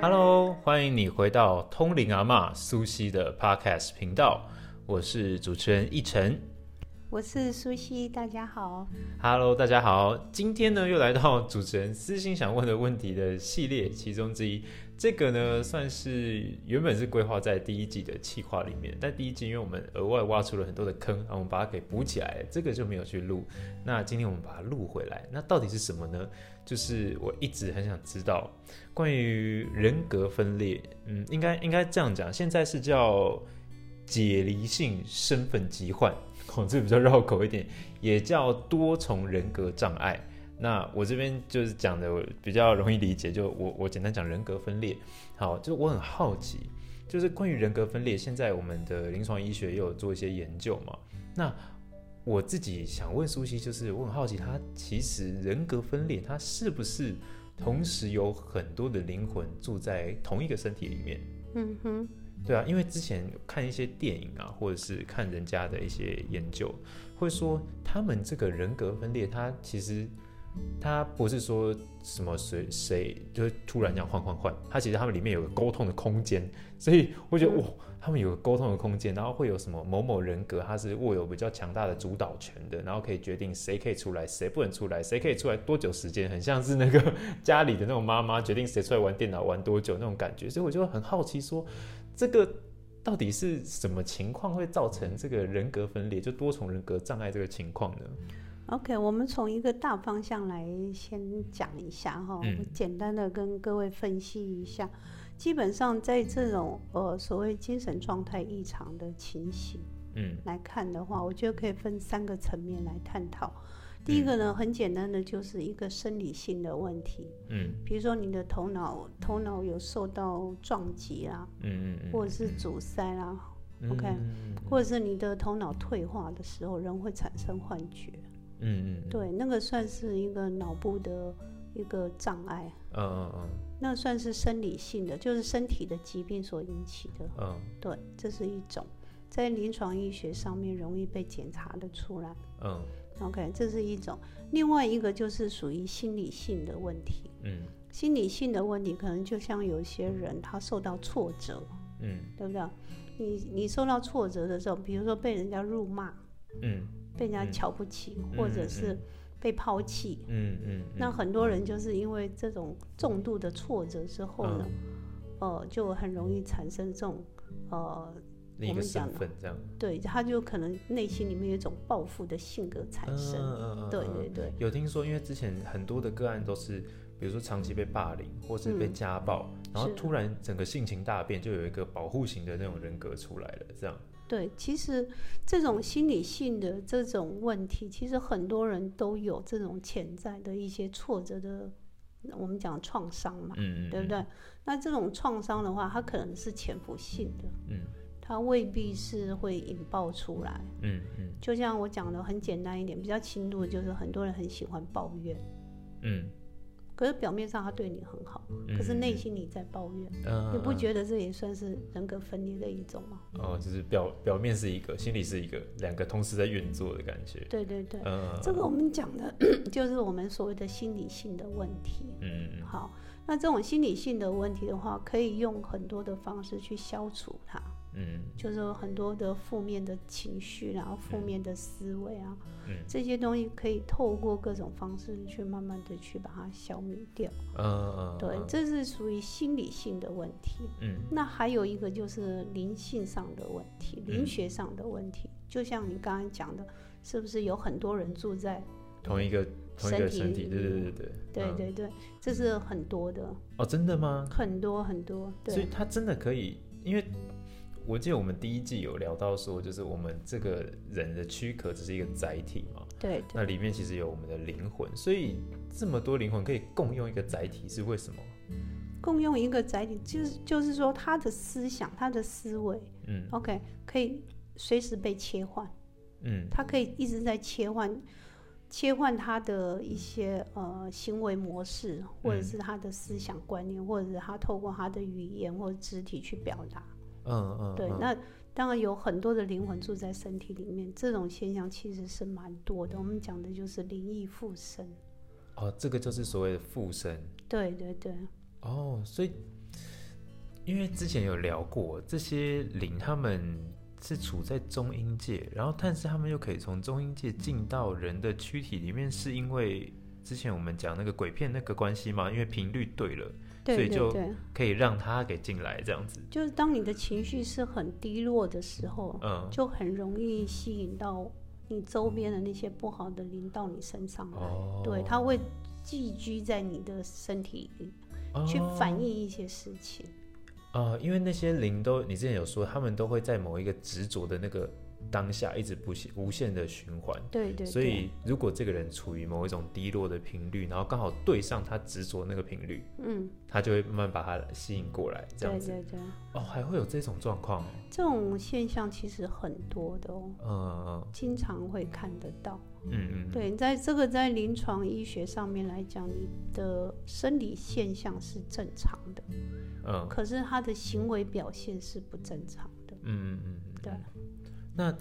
Hello，欢迎你回到通灵阿嬷苏西的 Podcast 频道，我是主持人奕晨。我是苏西，大家好。Hello，大家好，今天呢又来到主持人私心想问的问题的系列其中之一。这个呢算是原本是规划在第一季的企划里面，但第一季因为我们额外挖出了很多的坑，然后我们把它给补起来，这个就没有去录。那今天我们把它录回来，那到底是什么呢？就是我一直很想知道关于人格分裂，嗯，应该应该这样讲，现在是叫解离性身份疾患，哦，这比较绕口一点，也叫多重人格障碍。那我这边就是讲的比较容易理解，就我我简单讲人格分裂。好，就我很好奇，就是关于人格分裂，现在我们的临床医学也有做一些研究嘛。那我自己想问苏西，就是我很好奇，他其实人格分裂，他是不是同时有很多的灵魂住在同一个身体里面？嗯哼，对啊，因为之前看一些电影啊，或者是看人家的一些研究，会说他们这个人格分裂，他其实他不是说什么谁谁就是突然这样换换换，他其实他们里面有个沟通的空间，所以我觉得哇，他们有个沟通的空间，然后会有什么某某人格，他是握有比较强大的主导权的，然后可以决定谁可以出来，谁不能出来，谁可以出来多久时间，很像是那个 家里的那种妈妈决定谁出来玩电脑玩多久那种感觉，所以我就很好奇说，这个到底是什么情况会造成这个人格分裂，就多重人格障碍这个情况呢？OK，我们从一个大方向来先讲一下哈，简单的跟各位分析一下。基本上在这种呃所谓精神状态异常的情形嗯来看的话，我觉得可以分三个层面来探讨。第一个呢，很简单的就是一个生理性的问题，嗯。比如说你的头脑头脑有受到撞击啦，嗯嗯或者是阻塞啦，嗯 OK 嗯或者是你的头脑退化的时候，人会产生幻觉。嗯嗯对，那个算是一个脑部的一个障碍，嗯嗯那算是生理性的，就是身体的疾病所引起的。嗯。对，这是一种在临床医学上面容易被检查的出来。嗯 OK，这是一种。另外一个就是属于心理性的问题。嗯。心理性的问题，可能就像有些人他受到挫折，嗯。对不对？你你受到挫折的时候，比如说被人家辱骂，嗯。被人家嗯瞧不起，或者嗯。是被抛弃，嗯嗯，那很多人就是因为这种重度的挫折之后呢，嗯。呃，就很容易产生这种呃，另一个身份这样。对，他就可能内心里面有一种报复的性格产生。嗯嗯对对对，有听说，因为之前很多的个案都是，比如说长期被霸凌或是被嗯。家暴，然后突然整个性情大变，就有一个保护型的那种人格出来了，这样。对，其实这种心理性的这种问题，其实很多人都有这种潜在的一些挫折的，我们讲创伤嘛，嗯嗯，对不对？那这种创伤的话，它可能是潜伏性的，嗯它未必是会引爆出来。嗯嗯就像我讲的很简单一点，比较轻度的就是很多人很喜欢抱怨，嗯可是表面上他对你很好，嗯，可是内心你在抱怨，嗯，你不得？觉得这也算是人格分裂的一种吗？哦，就是表表面是一个，心里是一个，两个同时在运作的感觉。对对对，嗯，这个我们讲的 就是我们所谓的心理性的问题。嗯嗯好，那这种心理性的问题的话，可以用很多的方式去消除它，嗯。就是有很多的负面的情绪，然后负面的思维啊，嗯。这些东西可以透过各种方式去慢慢的去把它消灭掉。嗯嗯，对，这是属于心理性的问题。嗯。那还有一个就是灵性上的问题，灵嗯学上的问题，就像你刚才讲的，是不是有很多人住在？同一个同一个身身体，体对对对对。嗯。对对对，这是很多的，哦，真的吗？很多很多。对，所以他真的可以，因为我记得我们第一季有聊到说，就是我们这个人的躯壳只是一个载体嘛，对那里面其实有我们的灵魂，所以这么多灵魂可以共用一个载体是为什么？共用一个载体，就是就是说他的思想、他的思维嗯，OK，可以随时被切换，嗯他可以一直在切换。切换他的一些呃行为模式，或者嗯是他的思想观念，或者是他透过他的语言或者肢体去表达。嗯嗯，对，嗯那当然有很多的灵魂住在身体里面，这种现象其实是蛮多的。我们讲的就是灵异附身。哦，这个就是所谓的附身。对对对，哦，所以因为之前有聊过，这些灵他们是处在中阴界，然后但是他们又可以从中阴界进到人的躯体里面，是因为之前我们讲那个鬼片那个关系嘛？因为频率对了，所对以就可以让他给进来这样子。就是当你的情绪是很低落的时候，嗯，就很容易吸引到你周边的那些不好的灵到你身上来。哦，对，他会寄居在你的身体里，去哦反映一些事情。呃，因为那些灵都，你之前有说，他们都会在某一个执着的那个当下，一直不限无限的循环。对对对，所以，如果这个人处于某一种低落的频率，然后刚好对上他执着那个频率，嗯，他就会慢慢把他吸引过来，这样子。对对对，哦，还会有这种状况哦。这种现象其实很多的哦，嗯经常会看得到。嗯嗯，对，在这个在临床医学上面来讲，你的生理现象是正常的，嗯可是他的行为表现是不正常的。嗯嗯嗯，对，那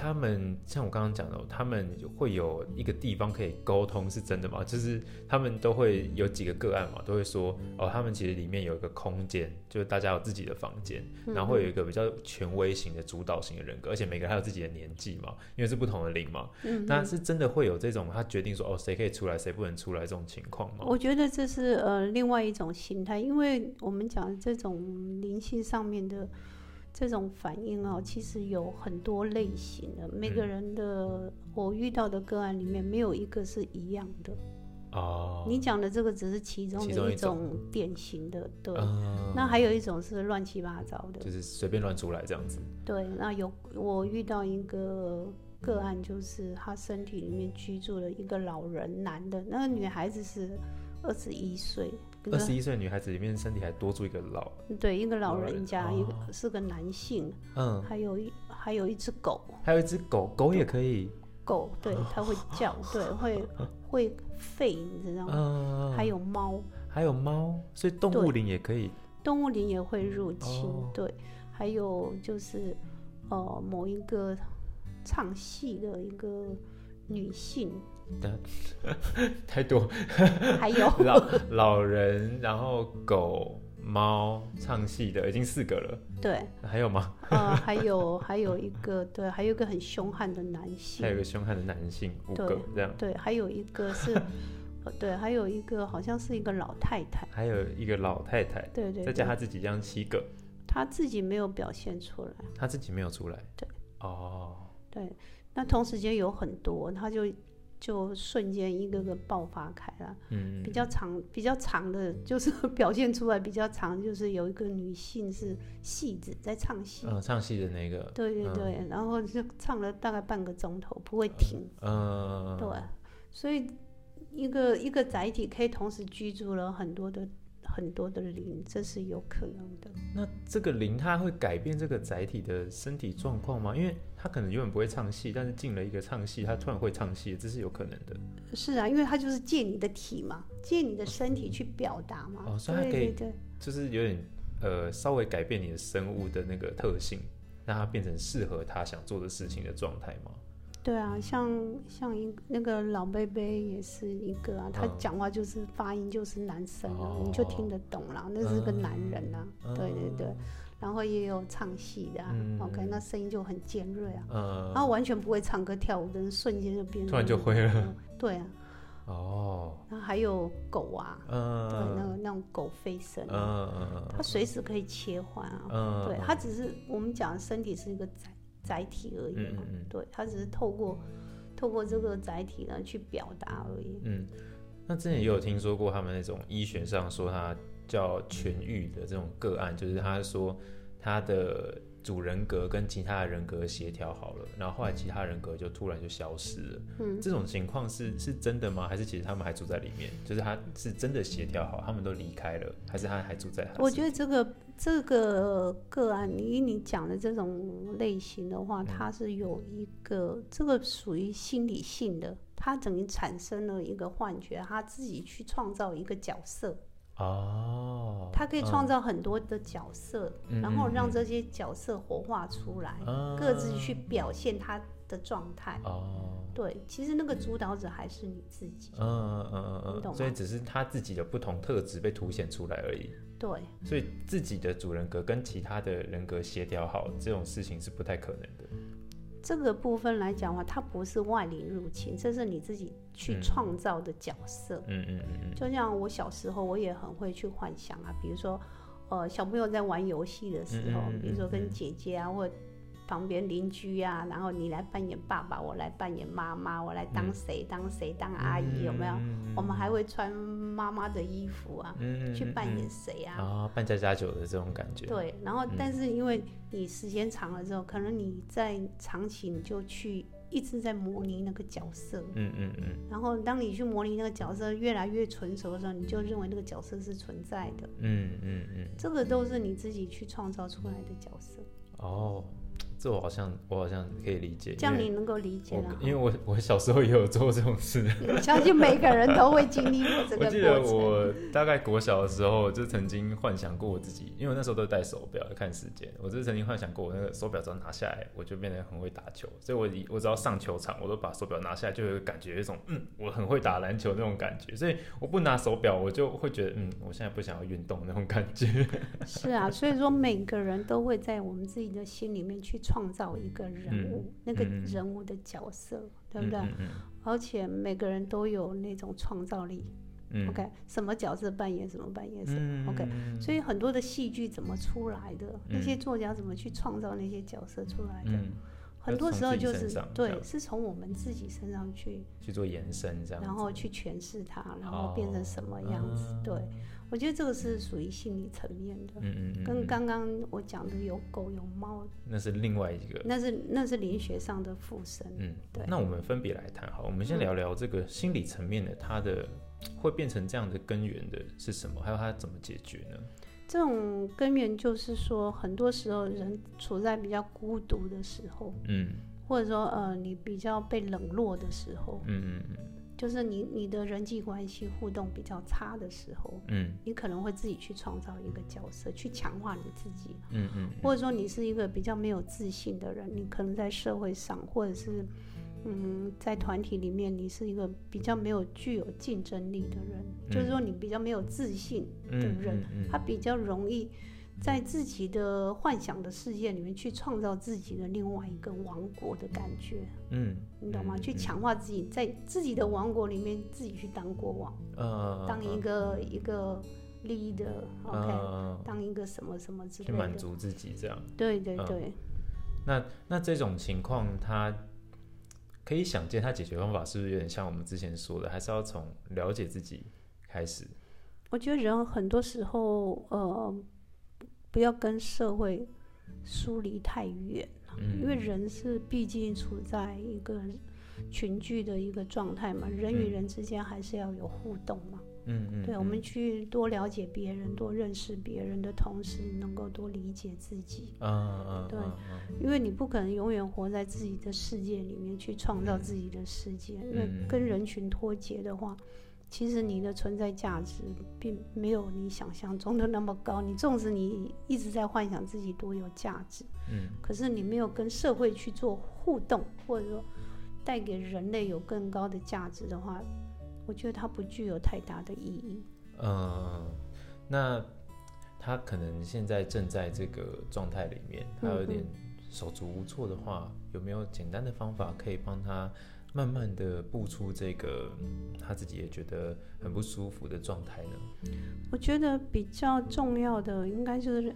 他们像我刚刚讲的，他们会有一个地方可以沟通，是真的吗？就是他们都会有几个个案嘛，都会说哦，他们其实里面有一个空间，就是大家有自己的房间，嗯然后会有一个比较权威型的主导型的人格，而且每个人还有自己的年纪嘛，因为是不同的灵嘛，嗯那是真的会有这种他决定说哦，谁可以出来，谁不能出来这种情况吗？我觉得这是呃另外一种心态，因为我们讲这种灵性上面的这种反应啊，其实有很多类型的，每个嗯人的我遇到的个案里面没有一个是一样的。哦，你讲的这个只是其中的一一种种典型的，对。嗯那还有一种是乱七八糟的，就是随便乱出来这样子，对。那有我遇到一个个案，就是他身体里面居住了一个老人，男的，那个女孩子是二十一岁，二十一岁女孩子里面身体还多出一个老，对一个老老人人家，哦一个是个男性，嗯，还有一还有一只狗，还有一只狗，狗也可以，狗对它会叫，对会 会吠，你知道吗？嗯，还有猫，还有猫，所以动物灵也可以，动物灵也会入侵，哦。对，还有就是呃某一个唱戏的一个女性，太多，还有。老老人，然后狗、猫唱戏的已经四个了，对，还有吗？呃还有还有一个对，还有一个很凶悍的男性。还有一，个凶悍的男性，五个这样，对，还有一个是，呃对，还有一个好像是一个老太太，还有一个老太太，对对对，再加他自己这样七个，他自己没有表现出来，他自己没有出来，对，哦，对，那同时间有很多，他就就瞬间一个个爆发开了。嗯比较长、比较长的，就是表现出来比较长，就是有一个女性是戏子在唱戏，嗯，唱戏的那个，对对对，然后就唱了大概半个钟头，不会停，嗯，对，所以一个一个载体可以同时居住了很多的很多的灵，这是有可能的。那这个灵它会改变这个载体的身体状况吗？因为它可能永远不会唱戏，但是进了一个唱戏，它突然会唱戏，这是有可能的。是啊，因为它就是借你的体嘛，借你的身体去表达嘛，哦所以它可以对对。就是有点呃稍微改变你的生物的那个特性，让它变成适合它想做的事情的状态吗？对啊，像像一那个老贝贝也是一个啊，他嗯。讲话就是发音就是男生啊，哦你就听得懂啦，那是个男人啊，对对对，然后也有唱戏的、啊嗯 o k 那声音就很尖锐啊，嗯，然后完全不会唱歌跳舞的人瞬间就变成突然就会了，对啊，哦，然后还有狗啊，对，那嗯个那种狗吠声嗯啊，嗯它随时可以切换啊，嗯，对，它只是我们讲身体是一个载载体而已嘛，嗯嗯嗯对，他只是透过透过这个载体呢去表达而已。嗯，那之前也有听说过他们那种医学上说他叫痊愈的这种个案，就是他说他的主人格跟其他的人格协调好了，然后后来其他人格就突然就消失了。嗯，这种情况是是真的吗？还是其实他们还住在里面？就是他是真的协调好，他们都离开了，还是他还住在他？我觉得这个这个个案，你你讲的这种类型的话，它是有一个这个属于心理性的，他等于产生了一个幻觉，他自己去创造一个角色，哦，他可以创造很多的角色，嗯然后让这些角色活化出来，啊各自去表现他的状态。哦，对，其实那个主导者还是你自己。嗯嗯嗯嗯嗯，你懂所以只是他自己的不同特质被凸显出来而已。对，所以自己的主人格跟其他的人格协调好，这种事情是不太可能的。这个部分来讲的话，它不是外力入侵，这是你自己去嗯。创造的角色。嗯嗯嗯嗯。就像我小时候，我也很会去幻想啊，比如说，呃，小朋友在玩游戏的时候，嗯嗯嗯比如说跟嗯。姐姐啊，或旁边邻居啊，然后你来扮演爸爸，我来扮演妈妈，我来当谁、当谁当阿姨，有没有？嗯我们还会穿妈妈的衣服啊，嗯去扮演谁啊？啊，扮家家酒的这种感觉。对，然后嗯但是因为你时间长了之后，可能你在长期你就去一直在模拟那个角色，嗯嗯嗯然后当你去模拟那个角色越来越纯熟的时候，你就认为那个角色是存在的。嗯嗯嗯。这个都是你自己去创造出来的角色，哦，这我好像我好像可以理解。这样你能够理解了。因为我我小时候也有做这种事。我相信每个人都会经历过这个我记得。我大概国小的时候，就曾经幻想过我自己，因为我那时候都戴手表看时间，我就曾经幻想过我那个手表只要拿下来，我就变得很会打球。所以我我只要上球场，我都把手表拿下来，就有个感觉，有一种嗯，我很会打篮球那种感觉。所以我不拿手表，我就会觉得嗯，我现在不想要运动那种感觉。是啊，所以说每个人都会在我们自己的心里面去创造一个人物，那个嗯。人物的角色，对不对？而且每个人都有那种创造力。嗯。OK，什么角色扮演什么扮演什么。嗯。OK，嗯所以很多的戏剧怎么出来的，那些作家怎么去创造那些角色出来的，嗯，很多时候就是对，是从我们自己身上去，去做延伸这样。然后去诠释它，然后变成什么样子。哦对，我觉得这个是属于心理层面的，嗯嗯嗯，跟嗯刚刚我讲的有狗有猫，那是另外一个。那是那是灵学上的附身。嗯，对那我们分别来谈好，我们先嗯聊聊这个心理层面的，它的会变成这样的根源的是什么？还有它怎么解决呢？这种根源就是说，很多时候人处在比较孤独的时候，嗯。或者说呃你比较被冷落的时候，嗯嗯嗯。就是你你的人际关系互动比较差的时候，嗯。你可能会自己去创造一个角色，去强化你自己，嗯嗯或者说你是一个比较没有自信的人，你可能在社会上或者是嗯在团体里面，你是一个比较没有具有竞争力的人，就是说你比较没有自信的嗯人，嗯他比较容易。在自己的幻想的世界里面去创造自己的另外一个王国的感觉，嗯，你懂吗？嗯去强化自己在自己的王国里面自己去当国王。呃，当一个一个 leader，OK，、呃当一个什么什么之类的，满足自己这样。对对嗯对，那那这种情况，它可以想见，它解决方法是不是有点像我们之前说的，还是要从了解自己开始？我觉得人很多时候，呃，不要跟社会疏离太远，嗯，因为人是毕竟处在一个群聚的一个状态嘛，人与嗯人之间还是要有互动嘛。嗯嗯，对，嗯我们去多了解别人，多认识别人的同时，能够多理解自己。嗯嗯对嗯因为你不可能永远活在自己的世界里面去创造自己的世界，因为嗯跟人群脱节的话，其实你的存在价值并没有你想象中的那么高。你纵使你一直在幻想自己多有价值，嗯可是你没有跟社会去做互动，或者说带给人类有更高的价值的话，我觉得它不具有太大的意义。嗯，那他可能现在正在这个状态里面，他有点手足无措的话，有没有简单的方法可以帮他慢慢的步出这个嗯他自己也觉得很不舒服的状态呢？我觉得比较重要的应该就是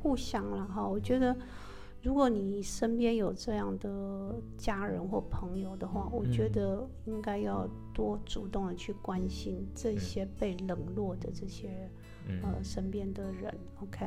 互相了哈。我觉得如果你身边有这样的家人或朋友的话，我觉嗯得应该要多主动的去关心这些被冷落的这些嗯。呃身边的人，OK，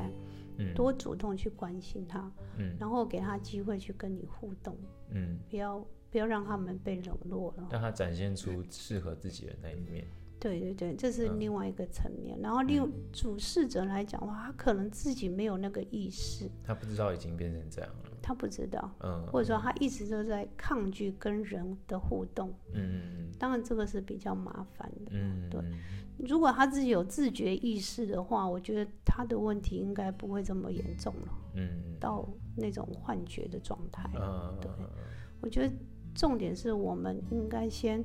嗯。多主动去关心他，嗯。然后给他机会去跟你互动，嗯，不要不要让他们被冷落了。让他展现出适合自己的那一面。对对对，这是嗯另外一个层面。然后另主事者来讲的话，他可能自己没有那个意识，他不知道已经变成这样了。他不知道，嗯，或者说他一直都在抗拒跟人的互动。嗯嗯当然，这个是比较麻烦的。嗯，对嗯如果他自己有自觉意识的话，我觉得他的问题应该不会这么严重了，嗯到那种幻觉的状态。嗯，对我觉得重点是我们应该先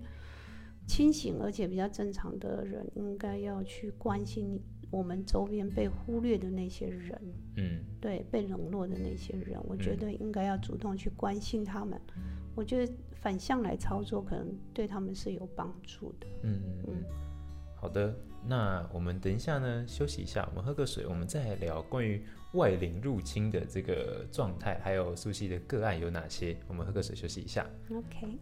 清醒而且比较正常的人，应该要去关心我们周边被忽略的那些人，嗯对，被冷落的那些人，我觉嗯得应该要主动去关心他们。我觉得反向来操作，可能对他们是有帮助的。嗯嗯嗯，好的，那我们等一下呢休息一下，我们喝个水，我们再来聊关于外灵入侵的这个状态，还有苏西的个案有哪些。我们喝个水休息一下。OK。